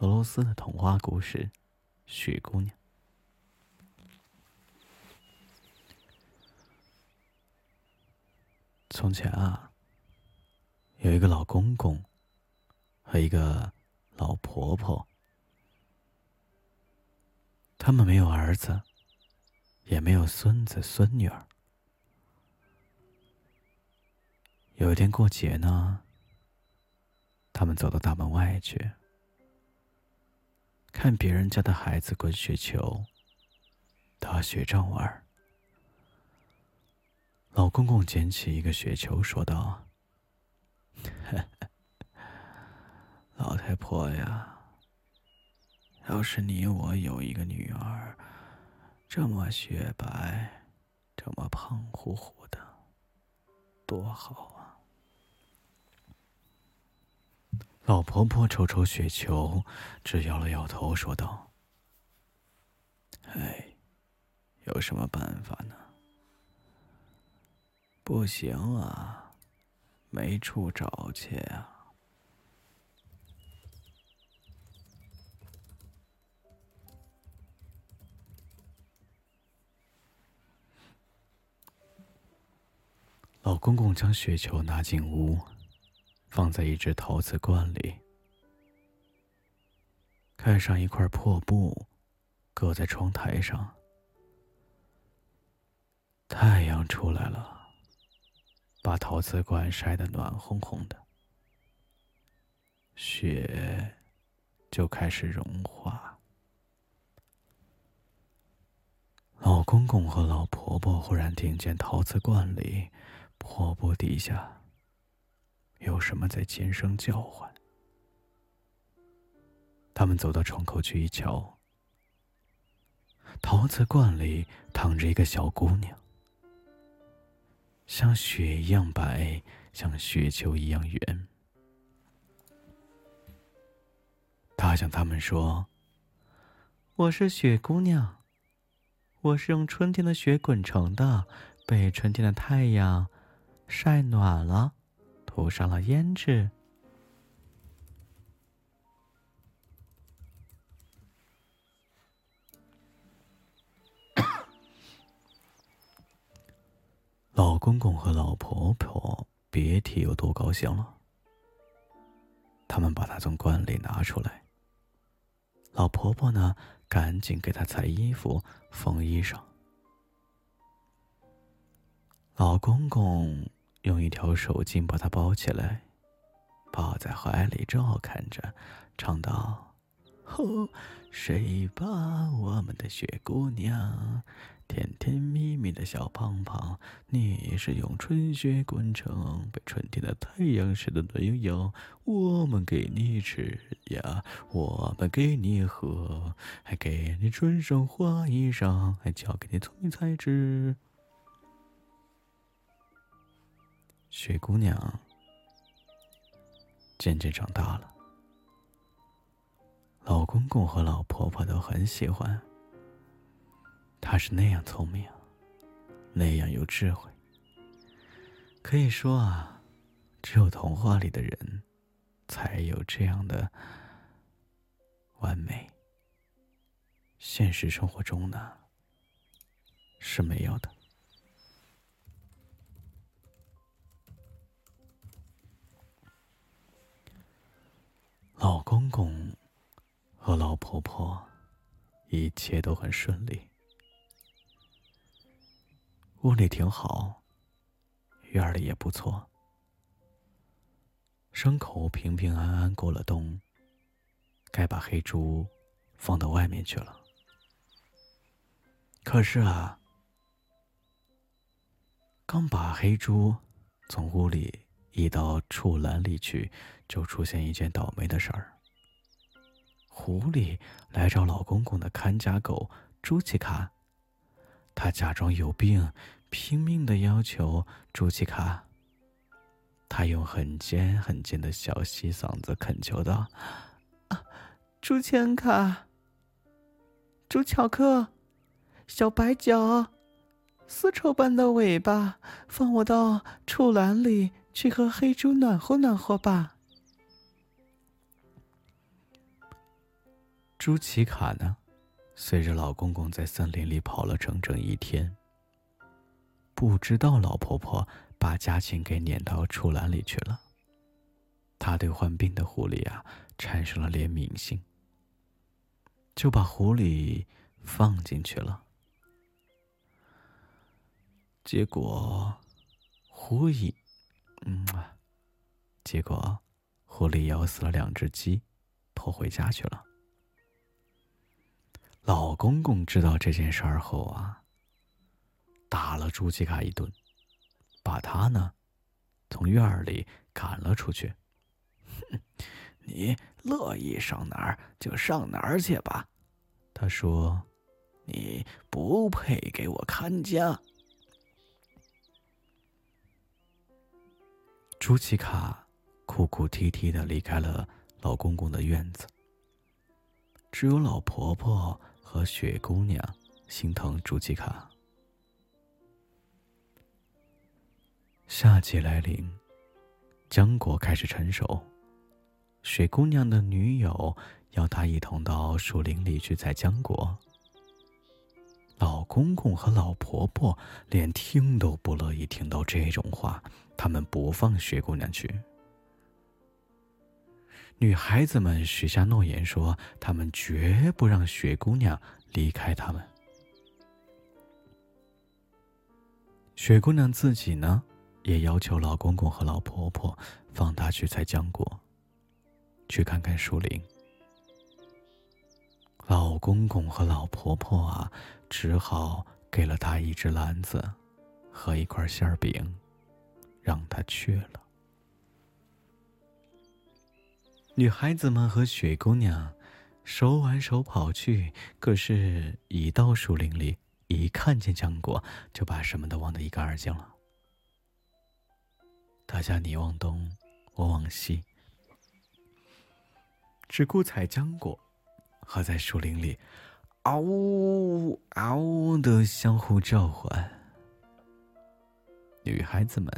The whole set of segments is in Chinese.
俄罗斯的童话故事《雪姑娘》。从前啊，有一个老公公和一个老婆婆，他们没有儿子，也没有孙子孙女儿。有一天过节呢，他们走到大门外去。看别人家的孩子滚雪球、打雪仗玩。老公公捡起一个雪球，说道：“ 老太婆呀，要是你我有一个女儿，这么雪白，这么胖乎乎的，多好啊！”老婆婆瞅瞅雪球，只摇了摇头，说道：“哎，有什么办法呢？不行啊，没处找去啊。”老公公将雪球拿进屋。放在一只陶瓷罐里，盖上一块破布，搁在窗台上。太阳出来了，把陶瓷罐晒得暖烘烘的，雪就开始融化。老公公和老婆婆忽然听见陶瓷罐里破布底下。有什么在尖声叫唤？他们走到窗口去一瞧，陶瓷罐里躺着一个小姑娘，像雪一样白，像雪球一样圆。她向他们说：“我是雪姑娘，我是用春天的雪滚成的，被春天的太阳晒暖了。”涂上了胭脂。老公公和老婆婆别提有多高兴了。他们把她从罐里拿出来。老婆婆呢，赶紧给她裁衣服、缝衣裳。老公公。用一条手巾把它包起来，抱在怀里照看着，唱道：“哦，睡吧，我们的雪姑娘，甜甜蜜蜜的小胖胖，你是用春雪滚成，被春天的太阳晒得暖洋洋。我们给你吃呀，我们给你喝，还给你穿上花衣裳，还教给你聪明才智。”雪姑娘渐渐长大了，老公公和老婆婆都很喜欢。她是那样聪明，那样有智慧。可以说啊，只有童话里的人才有这样的完美。现实生活中呢，是没有的。公公和老婆婆一切都很顺利，屋里挺好，院里也不错，牲口平平安安过了冬，该把黑猪放到外面去了。可是啊，刚把黑猪从屋里。移到畜栏里去，就出现一件倒霉的事儿。狐狸来找老公公的看家狗朱奇卡，他假装有病，拼命的要求朱奇卡。他用很尖很尖的小细嗓子恳求道：“啊，朱千卡，朱巧克，小白脚，丝绸般的尾巴，放我到畜栏里。”去和黑猪暖和暖和吧。朱奇卡呢，随着老公公在森林里跑了整整一天，不知道老婆婆把家禽给撵到畜栏里去了。他对患病的狐狸啊产生了怜悯心，就把狐狸放进去了。结果，狐狸，嗯，结果狐狸咬死了两只鸡，跑回家去了。老公公知道这件事儿后啊，打了朱吉卡一顿，把他呢从院里赶了出去。哼，你乐意上哪儿就上哪儿去吧。他说：“你不配给我看家。”朱吉卡哭哭啼啼的离开了老公公的院子，只有老婆婆。和雪姑娘心疼朱吉卡。夏季来临，浆果开始成熟。雪姑娘的女友要她一同到树林里去采浆果。老公公和老婆婆连听都不乐意听到这种话，他们不放雪姑娘去。女孩子们许下诺言，说他们绝不让雪姑娘离开他们。雪姑娘自己呢，也要求老公公和老婆婆放她去采浆果，去看看树林。老公公和老婆婆啊，只好给了她一只篮子和一块馅饼，让她去了。女孩子们和雪姑娘手挽手跑去，可是，一到树林里，一看见浆果，就把什么都忘得一干二净了。大家你往东，我往西，只顾采浆果，和在树林里嗷呜嗷呜的相互召唤。女孩子们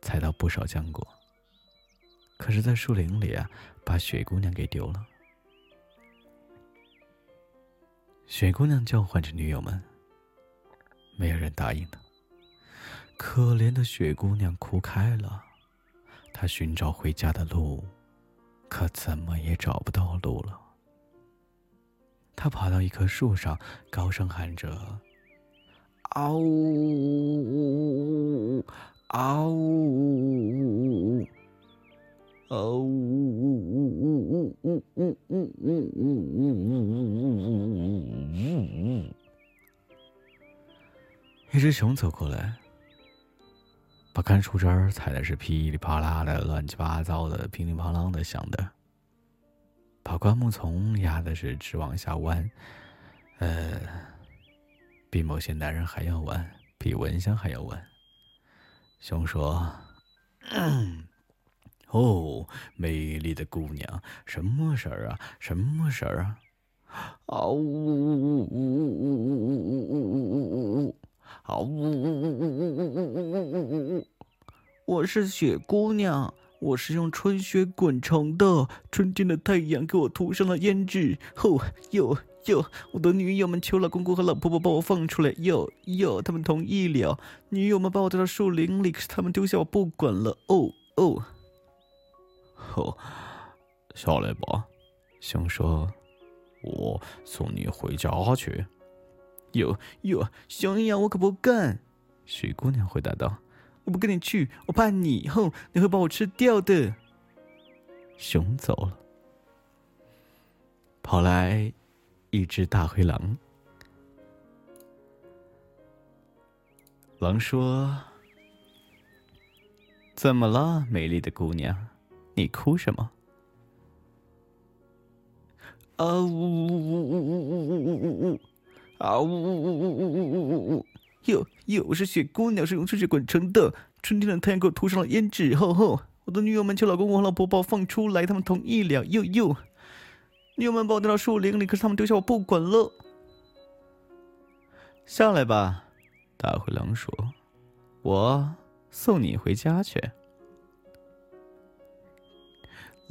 采到不少浆果。可是，在树林里啊，把雪姑娘给丢了。雪姑娘叫唤着女友们，没有人答应她。可怜的雪姑娘哭开了，她寻找回家的路，可怎么也找不到路了。她跑到一棵树上，高声喊着：“嗷呜，嗷呜！”哦呜呜呜呜呜呜呜呜呜呜呜呜呜呜呜呜！一只熊走过来，把干树枝儿踩的是噼里啪啦的，乱七八糟的，乒铃乓啷的响的；把灌木丛压的是直往下弯，呃，比某些男人还要弯，比蚊香还要弯。熊说：“嗯。”哦，美丽的姑娘，什么事儿啊？什么事儿啊？啊呜呜呜呜呜呜呜呜！啊呜呜呜呜呜呜呜！我是雪姑娘，我是用春雪滚成的。春天的太阳给我涂上了胭脂。吼哟哟！我的女友们求老公公和老婆婆把我放出来。哟哟，他们同意了。女友们把我带到树林里，可是他们丢下我不管了。哦哦。后，下来吧，熊说：“我送你回家去。”哟哟，熊呀，我可不干！水姑娘回答道：“我不跟你去，我怕你以后你会把我吃掉的。”熊走了，跑来一只大灰狼。狼说：“怎么了，美丽的姑娘？”你哭什么？啊呜呜呜呜呜呜呜呜呜！啊呜呜呜呜呜呜呜呜呜！又又是雪姑娘，是用春雪滚成的。春天的太阳给我涂上了胭脂，吼吼！我的女友们求老公公和老婆把我放出来，他们同意了。又又，女友们把我带到树林里，可是他们丢下我不管了。下来吧，大灰狼说：“我送你回家去。”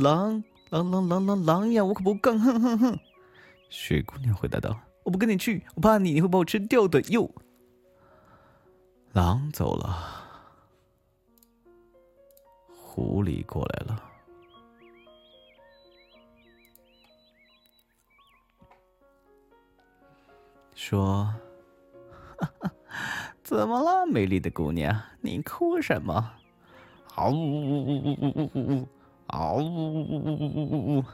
狼狼狼狼狼狼呀！我可不干！哼哼哼！雪姑娘回答道：“我不跟你去，我怕你会把我吃掉的哟。”狼走了，狐狸过来了，说：“怎么了，美丽的姑娘？你哭什么？”嗷呜呜呜呜呜呜呜！嗷呜呜呜呜呜呜呜！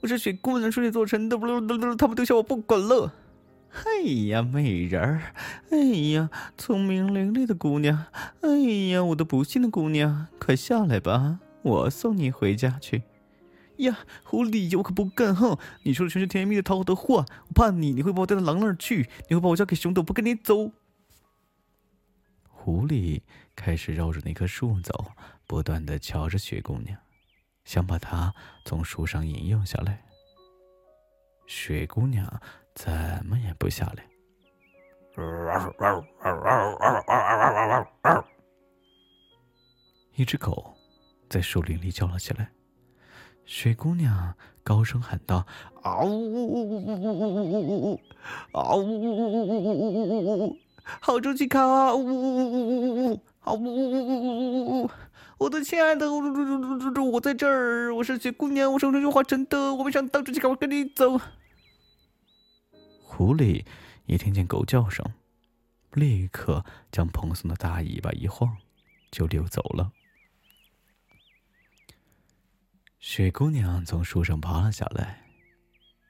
我是雪姑娘，出去做成的，不噜噜噜，他们丢下我不管了。哎呀，美人儿！哎呀，聪明伶俐的姑娘！哎呀，我的不幸的姑娘，快下来吧，我送你回家去。呀，狐狸，我可不干哼！你说的全是甜言蜜语讨好的话，我怕你，你会把我带到狼那儿去，你会把我交给熊的，我不跟你走。狐狸开始绕着那棵树走，不断的瞧着雪姑娘，想把它从树上引诱下来。水姑娘怎么也不下来。一只狗在树林里叫了起来，水姑娘高声喊道：“啊呜呜呜呜呜呜呜呜呜呜呜呜呜呜！好出去看啊呜呜呜呜呜呜！好呜呜呜呜呜呜呜！”我的亲爱的，我我我在这儿，我是雪姑娘，我是龙化成的，我没想到周期卡，我跟你走。狐狸一听见狗叫声，立刻将蓬松的大尾巴一晃，就溜走了。雪姑娘从树上爬了下来，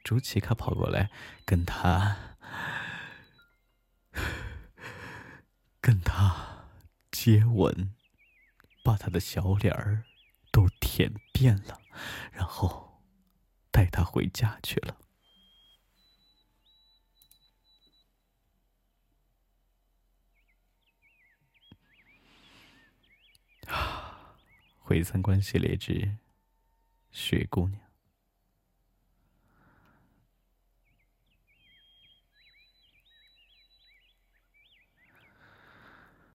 朱奇卡跑过来跟她。跟他接吻，把他的小脸儿都舔遍了，然后带他回家去了。啊，回三观系列之雪姑娘。